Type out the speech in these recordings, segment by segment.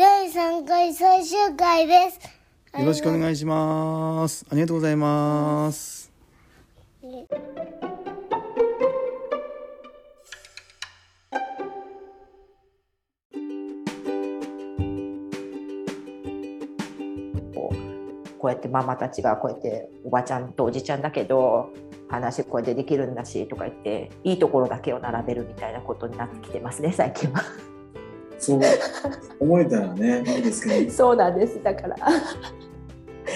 第3回最終回です。よろしくお願いします。ありがとうございます。こうやってママたちがこうやっておばちゃんとおじちゃんだけど話こうやってできるんだしとか言っていいところだけを並べるみたいなことになってきてますね最近は。そう思えたらねいいですけど そうなんですだから。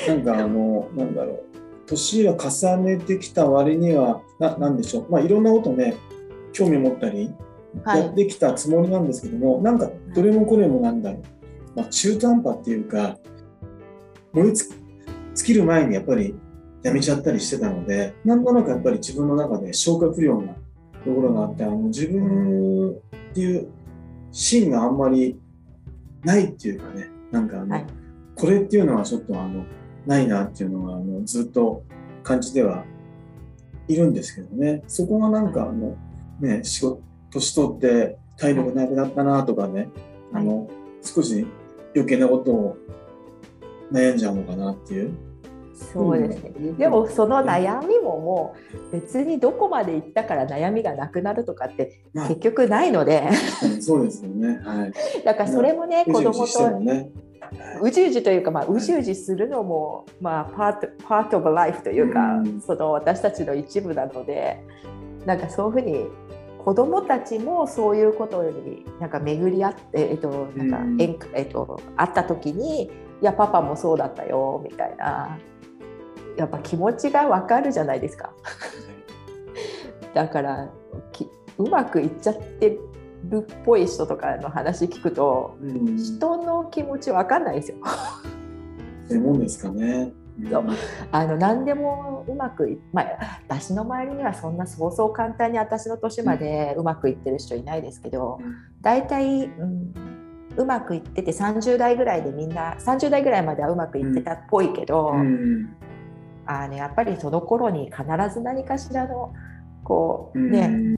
なんかあのなんだろう年を重ねてきた割にはななんでしょうまあいろんなことね興味持ったりはい。やってきたつもりなんですけども、なんかどれもこれもなんだろう、まあ、中途半端っていうか燃えつ尽きる前にやっぱりやめちゃったりしてたのでなんとなくやっぱり自分の中で消化不良なところがあってあの自分っていう芯があんまりないっていうかねなんかあの、はい。これっていうのはちょっとあのないなっていうのがあのずっと感じてはいるんですけどね。そこがなんかあの、ね、仕事年取って体力なくなったなとかね、あの少し余計なことを悩んじゃうのかなっていう。そうですね。でもその悩みももう別にどこまで行ったから悩みがなくなるとかってまあ結局ないのでうんそうですよね。はい。だからそれもね子供とね。うじうじというか、まあ、うじうじするのも、まあ、パートパートオブライフというか、うんその私たちの一部なのでなんかそういうふうに子供たちもそういうことになんか巡り合って、えっとなんかえっと、会った時に「いやパパもそうだったよ」みたいなやっぱ気持ちがわかるじゃないですか。だからきうまくいっちゃってるっぽい人とかの話聞くとうん。人の気持ちわかんないですよ。そういうもんですかね。そうあの何でもうまくい、まあ、私の周りにはそんなそうそう簡単に私の年までうまくいってる人いないですけど大体、うん、うまくいってて30代ぐらいでみんな30代ぐらいまではうまくいってたっぽいけど、うん。あのやっぱりその頃に必ず何かしらのこううんね、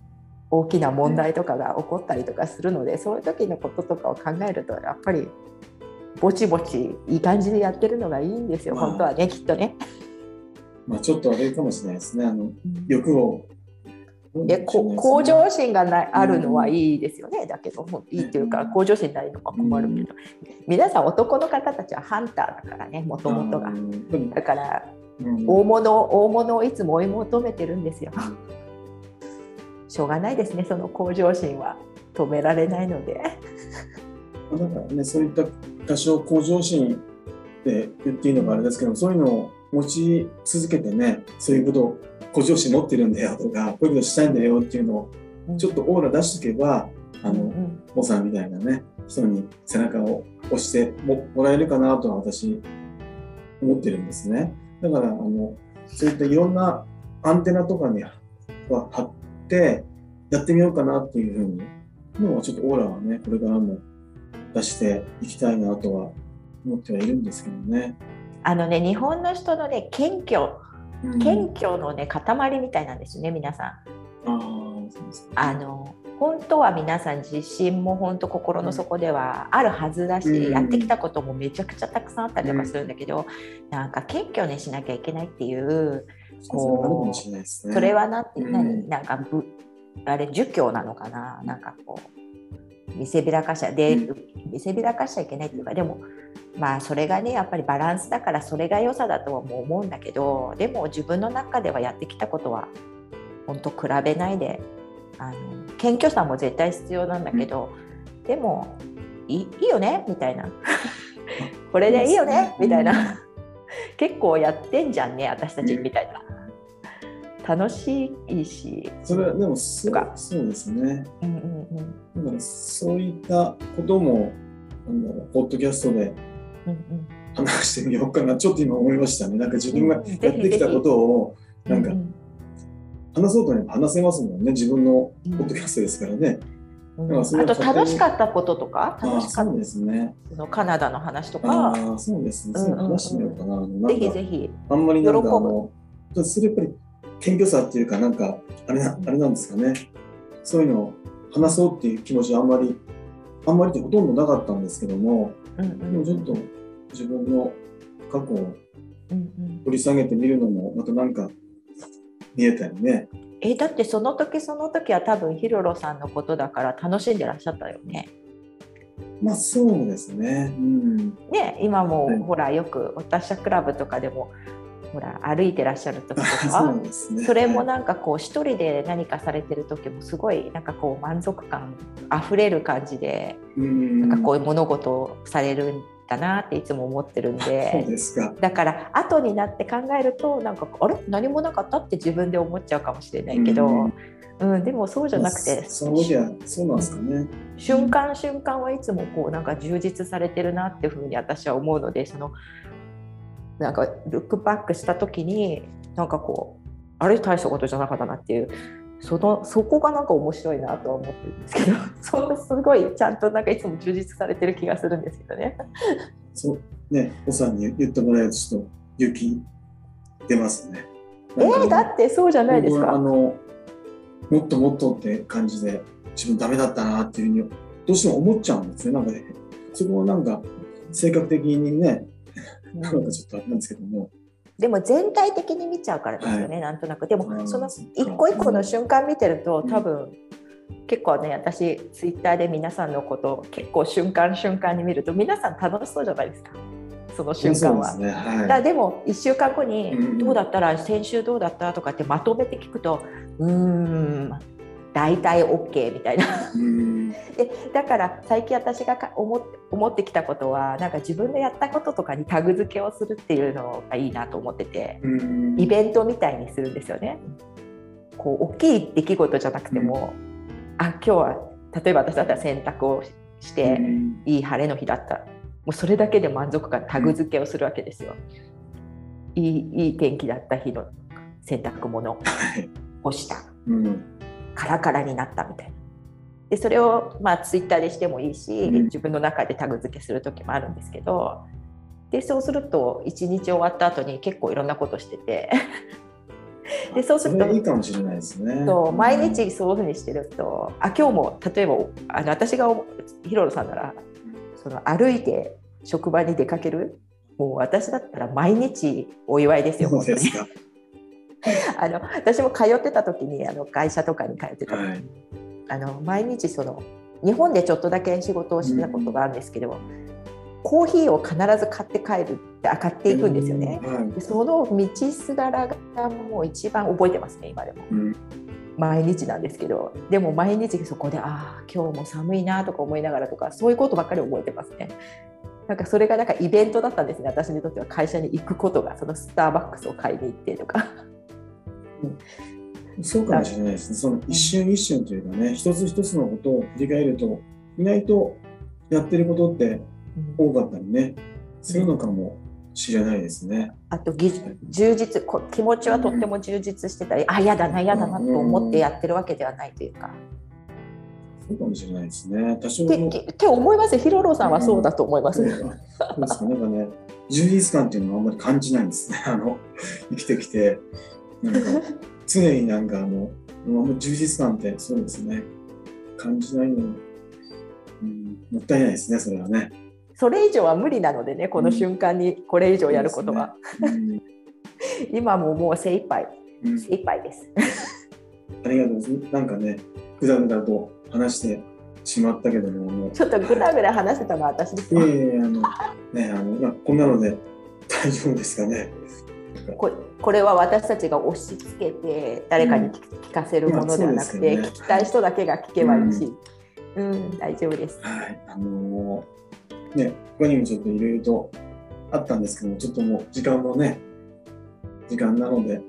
大きな問題とかが起こったりとかするのでそういう時のこととかを考えるとやっぱりぼちぼちいい感じでやってるのがいいんですよ、まあ本当はねきっとね。まあちょっとあれかもしれないですね。あの欲を。でこ向上心がないあるのはいいですよね、だけどもいいっていうか向上心ないのが困るけど、皆さん男の方たちはハンターだからねもともとが。うんだからうん大物大物をいつも追い求めてるんですよ。しょうがないですねその向上心は止められないので。だからね、そういった多少向上心って言っていいのかあれですけど、そういうのを持ち続けてね、そういうことを向上心持ってるんだよとか、こういうことしたいんだよっていうのをちょっとオーラ出しておけば、あの、うんさんみたいなね、人に背中を押してももらえるかなとは私、思ってるんですね。だから、あの、そういったいろんなアンテナとかには張って、やってみようかなっていうふうに、のはちょっとオーラはね、これからも出していきたいなとは思ってはいるんですけどね。あのね日本の人のね謙虚うん謙虚のね塊みたいなんですね皆さん。ああ、そうですか。あの本当は皆さん自信も本当心の底ではあるはずだし、うん。やってきたこともめちゃくちゃたくさんあったりとかするんだけど、なんか謙虚にしなきゃいけないっていうそうね。それはなんて、うん何なんかぶあれ儒教なのかな？なんかこう見せびらかしちゃで、う見せびらかしちゃいけないっていうかでもまあそれがねやっぱりバランスだからそれが良さだとはもう思うんだけどでも自分の中ではやってきたことは本当比べないであの謙虚さも絶対必要なんだけど、でもいいいいよね？みたいな。これでいいよね？みたいな。結構やってんじゃんね私たちみたいな。楽しいし、それはでもそうか。そうですね。うんうんうん。だからそういったことも、なんだろう、ポッドキャストでうんうん。話してみようかな、ちょっと今思いましたね。なんか自分がうんやってきたことを、なんかううん話そうとね、話せますもんね、自分のポッドキャストですからね。うんあと楽しかったこととか？楽しかったですね。そのカナダの話とあか？あ、そうですね。うんうんうん話してみようかな。ぜひぜひあんまりなんかあ喜ぶの、それやっぱり謙虚さっていうか、なんか、あれな、あれなんですかね。そういうのを話そうっていう気持ちはあんまりあんまりってほとんどなかったんですけども、うんうんでもちょっと自分の過去を掘り下げてみるのも、またなんか見えたりね。えだってその時その時は多分ヒロロさんのことだから楽しんでらっしゃったよね。まあそうですね。うん。ね今も、はいほらよく私はクラブとかでもほら歩いてらっしゃる時と そかうですね。それもはいなんかこう一人で何かされてる時もすごいなんかこう満足感あふれる感じでうん。なんかこういう物事をされるんだなっていつも思ってるんで。ですか。だから後になって考えるとなんかあれ？何もなかったって自分で思っちゃうかもしれないけど、うんうんでもそうじゃなくて、その時はそうなんですかね。瞬間瞬間はいつもこうなんか充実されてるなっていうふうに私は思うのでそのなんかルックバックした時になんかこうあれ？大したことじゃなかったなっていうそのそこがなんか面白いなとは思ってるんですけど そんなすごいちゃんとなんかいつも充実されてる気がするんですけどね。そうね、おさんに言ってもらえるとちょっと勇気出ますね。えー、だってそうじゃないですか。あのもっともっとって感じで自分ダメだったなっていうふうにどうしても思っちゃうんですね。なんかね、そこはなんか性格的にね、なんかちょっとあれなんですけども、でも全体的に見ちゃうからですよね、なんとなく。でもその一個一個の瞬間見てるとうん多分結構ね私ツイッターで皆さんのことを結構瞬間瞬間に見ると皆さん楽しそうじゃないですかその瞬間は。ですね。はい。だでも1週間後にうん「どうだったら先週どうだった?」とかってまとめて聞くと「うーん大体 OK」みたいな。うん。でだから最近私がか思っ思ってきたことはなんか自分のやったこととかにタグ付けをするっていうのがいいなと思っててうん。イベントみたいにするんですよね。こう大きい出来事じゃなくても、あ今日は例えば私だったら洗濯をして、うん。いい晴れの日だった。もうそれだけで満足感タグ付けをするわけですよ。いいいい天気だった日の洗濯物はい干した。うんカラカラになったみたいな。でそれをまあツイッターでしてもいいし、うん自分の中でタグ付けする時もあるんですけどでそうすると一日終わった後に結構いろんなことしてて でそうするとそれいいかもしれないですね。そう毎日そういうふうにしてるとあ今日も例えばあの私がヒロロさんならその歩いて職場に出かける？もう私だったら毎日お祝いですよそうですか。あの私も通ってた時にあの会社とかに通ってた時に、はいあの毎日その日本でちょっとだけ仕事をしてたことがあるんですけど、コーヒーを必ず買って帰るってあ買っていくんですよね。はいでその道すがらがもう一番覚えてますね今でも。うん毎日なんですけどでも毎日そこでああ今日も寒いなとか思いながらとかそういうことばっかり覚えてますね。なんかそれがなんかイベントだったんですね私にとっては会社に行くことがそのスターバックスを買いに行ってとか。そうかもしれないですね。その一瞬一瞬というかね、一つ一つのことを振り返ると、意外とやってることって多かったりね、するのかもしれないですね。あとぎ充実こ気持ちはとっても充実してたり、あ嫌だな嫌だなと思ってやってるわけではないというか。そうかもしれないですね。多少っての。って思いますヒロロさんはそうだと思います。そうですか、なんかね、充実感っていうのはあんまり感じないんですね。あの、生きてきて、常になんかあの、充実感ってそうですね、感じないのは、うん、もったいないですね、それはね。それ以上は無理なのでねこの瞬間にこれ以上やることは、うん 今ももう精一杯うん精一杯です。ありがとうございます。なんかね、ぐだぐだと話してしまったけども、もうちょっとぐだぐだ話してたのは私ですよ。いえいえ、あの、ね、あの、まあ、こんなので大丈夫ですかね。ここれは私たちが押し付けて誰かに聞聞かせるものではなくて、うですよね。聞きたい人だけが聞けばいいし、うん、大丈夫です。はい、あのーね、他にもちょっといろいろとあったんですけども、ちょっともう時間もね、時間なので、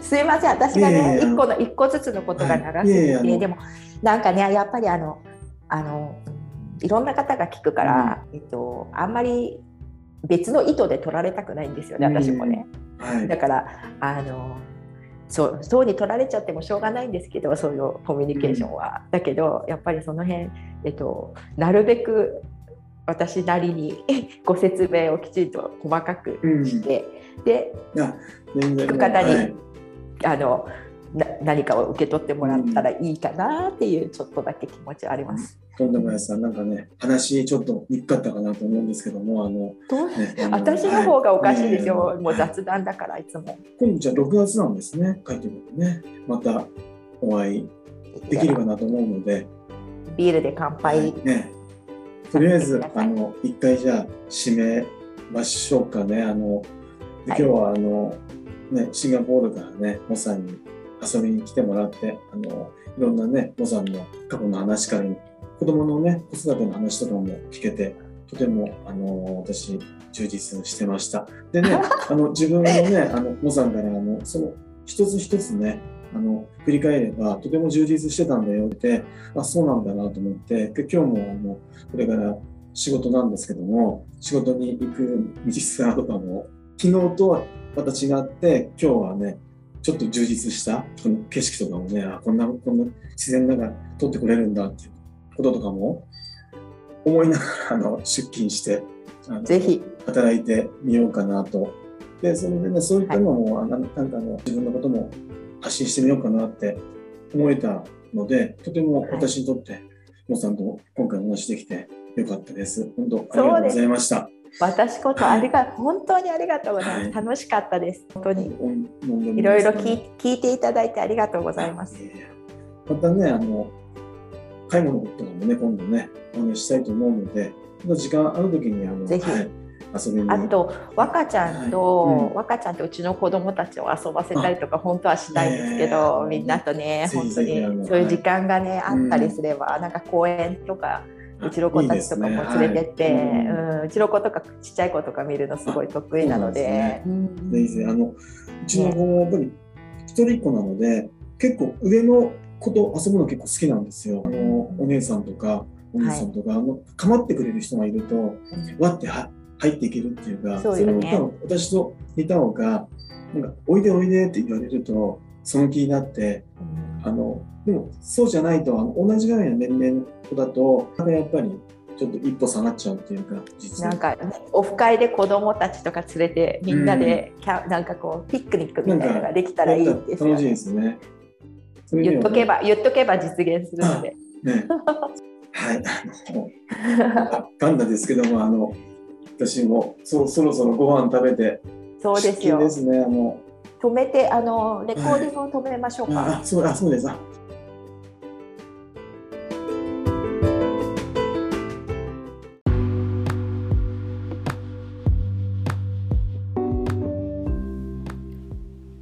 すいません、私がね、一個の一個ずつのことが長すぎて、はい。いえでもなんかね、やっぱりあのあのいろんな方が聞くから、えっとあんまり別の意図で取られたくないんですよね、私もね。はい、だからあのそうそうに取られちゃってもしょうがないんですけどそういうコミュニケーションは。だけどやっぱりその辺、えっと、なるべく私なりにご説明をきちんと細かくして、でや、全然。聞く方にはい。あのな何かを受け取ってもらったらいいかなっていうちょっとだけ気持ちはあります。とんでもないです。なんかね、話ちょっとにくかったかなと思うんですけども、あの、どう？ね、私の方がおかしいですよ、はもう雑談だからいつも。今度じゃあ6月なんですね、書いてるのね。またお会いできればなと思うので、ビールで乾杯。ね、とりあえずあの一回じゃあ締めましょうかね。あので今日はあの、ね、シンガポールからね、モさんに遊びに来てもらって、あのいろんなね、モさんの過去の話から子供のね、子育ての話とかも聞けて、とてもあの私、充実してました。でね、あの自分のね、あのモさんからあのその一つ一つね、あの振り返ればとても充実してたんだよって、あそうなんだなと思って、で今日もあのこれから仕事なんですけども、仕事に行く道すがとかも、昨日とはまた違って、今日はね、ちょっと充実したこの景色とかもね、あこんな、こんな自然の中撮ってくれるんだっていうこととかも思いながらあの出勤して、あのぜひ、働いてみようかなと。で、それでね、そういったのも、あなんなんかあの自分のことも発信してみようかなって思えたので、とても私にとって、もさんと今回お話できてよかったです。本当ありがとうございました。私ことありが、本当にありがとうございます。はい楽しかったです。本当に。いいろいろ聞い聞いていただいてありがとうございます。またね、あの、介護のこともね、今度ね、お話ししたいと思うので、時間ある時に、あの、ぜひはい、遊びに。あと、若ちゃんと、はいうん若ちゃんとうちの子供たちを遊ばせたりとか、本当はしたいんですけど、みんなとね、本当にそういう時間がね、はいあったりすれば、なんか公園とか、あうちの子たちとかも連れてって、はい。うん、うちの子とかちっちゃい子とか見るのすごい得意なので、うあのうちの子もやっぱり一人っ子なので、結構上の子と遊ぶの結構好きなんですよ。あのお姉さんとかお兄さんとか、あの構ってくれる人がいるとわっては入っていけるっていうかそうよね。れも多分私と似た方がなんかおいでおいでって言われるとその気になってあのでもそうじゃないとあの同じぐらいの年齢の子だとなんかやっぱりちょっと一歩下がっちゃうっていうか実はなんかオフ会で子供たちとか連れてみんなでキャ、なんかこうピクニックみたいなのができたらいいですよ楽しいね。ですね。言っとけば言っとけば実現するので。ね。はい、あの、ガンダですけども、あの、私もそそろそろご飯食べて、そうですよで。すね、あの、止めてあのレコーディングを止めましょうか。あ、そう、あ、そうです。あ。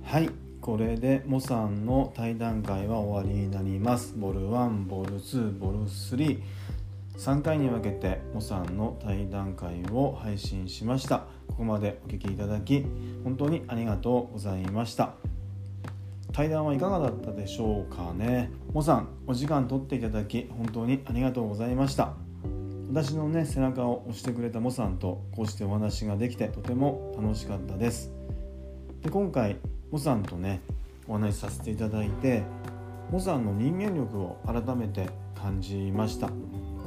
はいこれでモさんの対談会は終わりになります。ボル1ボル2ボル33回に分けてモさんの対談会を配信しましたここまでお聞きいただき本当にありがとうございました。対談はいかがだったでしょうかね。モさんお時間取っていただき本当にありがとうございました。私のね背中を押してくれたモさんとこうしてお話ができてとても楽しかったです。で今回モさんとねお話しさせていただいてモさんの人間力を改めて感じました。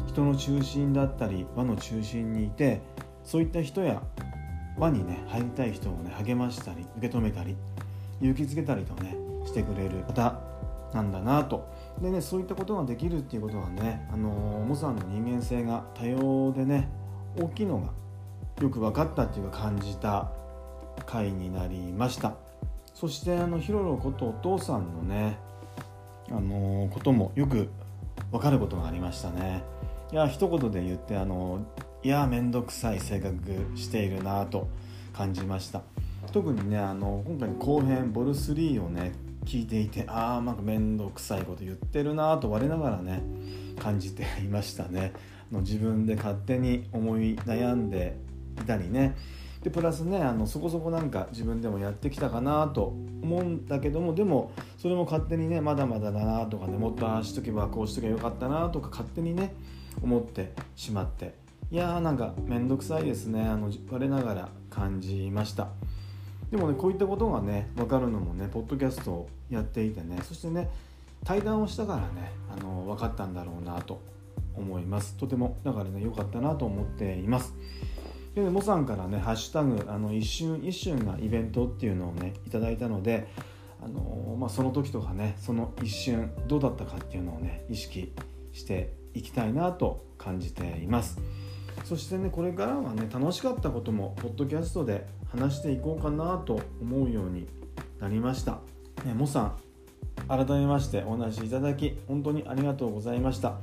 人の中心だったり輪の中心にいてそういった人や輪にね入りたい人をね励ましたり受け止めたり勇気づけたりとねしてくれる方なんだなと。でねそういったことができるっていうことはねあのモさんの人間性が多様でね大きいのがよく分かったっていうか感じた回になりました。そしてあのヒロロことお父さんのねあのこともよく分かることがありましたね。いや一言で言ってあのいや面倒くさい性格しているなと感じました。特にねあの今回後編ボル3をね聞いていてああなんか面倒くさいこと言ってるなと我ながらね感じていましたね。の自分で勝手に思い悩んでいたりね。でプラスねあのそこそこなんか自分でもやってきたかなと思うんだけどもでもそれも勝手にねまだまだだなとかねもっとああしとけばこうしとけばよかったなとか勝手にね思ってしまっていやーなんか面倒くさいですね。あの我ながら感じました。でもねこういったことがね分かるのもねポッドキャストをやっていてねそしてね対談をしたからねあの分かったんだろうなと思います。とてもだからね良かったなと思っています。で、ね、モさんからね「ハッシュタグあの一瞬一瞬がイベント」っていうのをねいただいたのであのまあ、その時とかねその一瞬どうだったかっていうのをね意識していきたいなと感じています。そしてねこれからはね楽しかったこともポッドキャストで話していこうかなと思うようになりました、ね、モさん改めましてお話しいただき本当にありがとうございました。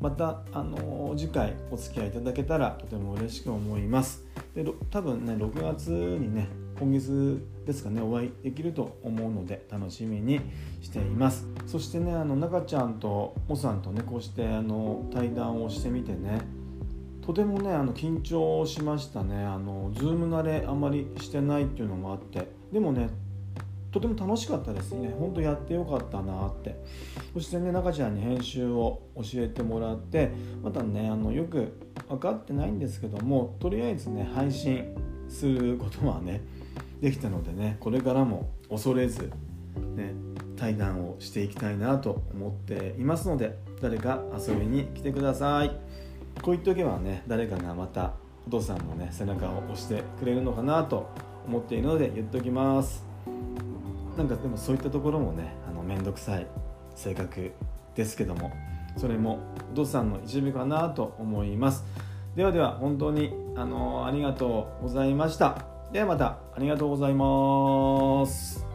またあの次回お付き合いいただけたらとても嬉しく思います。で多分ね6月にね今月ですかねお会いできると思うので楽しみにしています。そしてねあの中ちゃんとモさんとねこうしてあの対談をしてみてねとてもねあの緊張しましたね。あのズーム慣れあんまりしてないっていうのもあって。でもねとても楽しかったですね。本当やってよかったなって。そしてね中ちゃんに編集を教えてもらってまたねあのよく分かってないんですけどもとりあえずね配信することはねできたのでねこれからも恐れず、ね、対談をしていきたいなと思っていますので誰か遊びに来てください。こう言っておけばね誰かがまたお父さんのね背中を押してくれるのかなと思っているので言っておきます。なんかでもそういったところもねあの面倒くさい性格ですけどもそれもお父さんの一部かなと思います。ではでは本当にあのありがとうございました。ではまたありがとうございます。